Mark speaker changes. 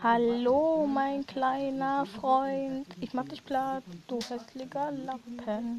Speaker 1: Hallo, mein kleiner Freund. Ich mach dich platt, du hässlicher Lappen.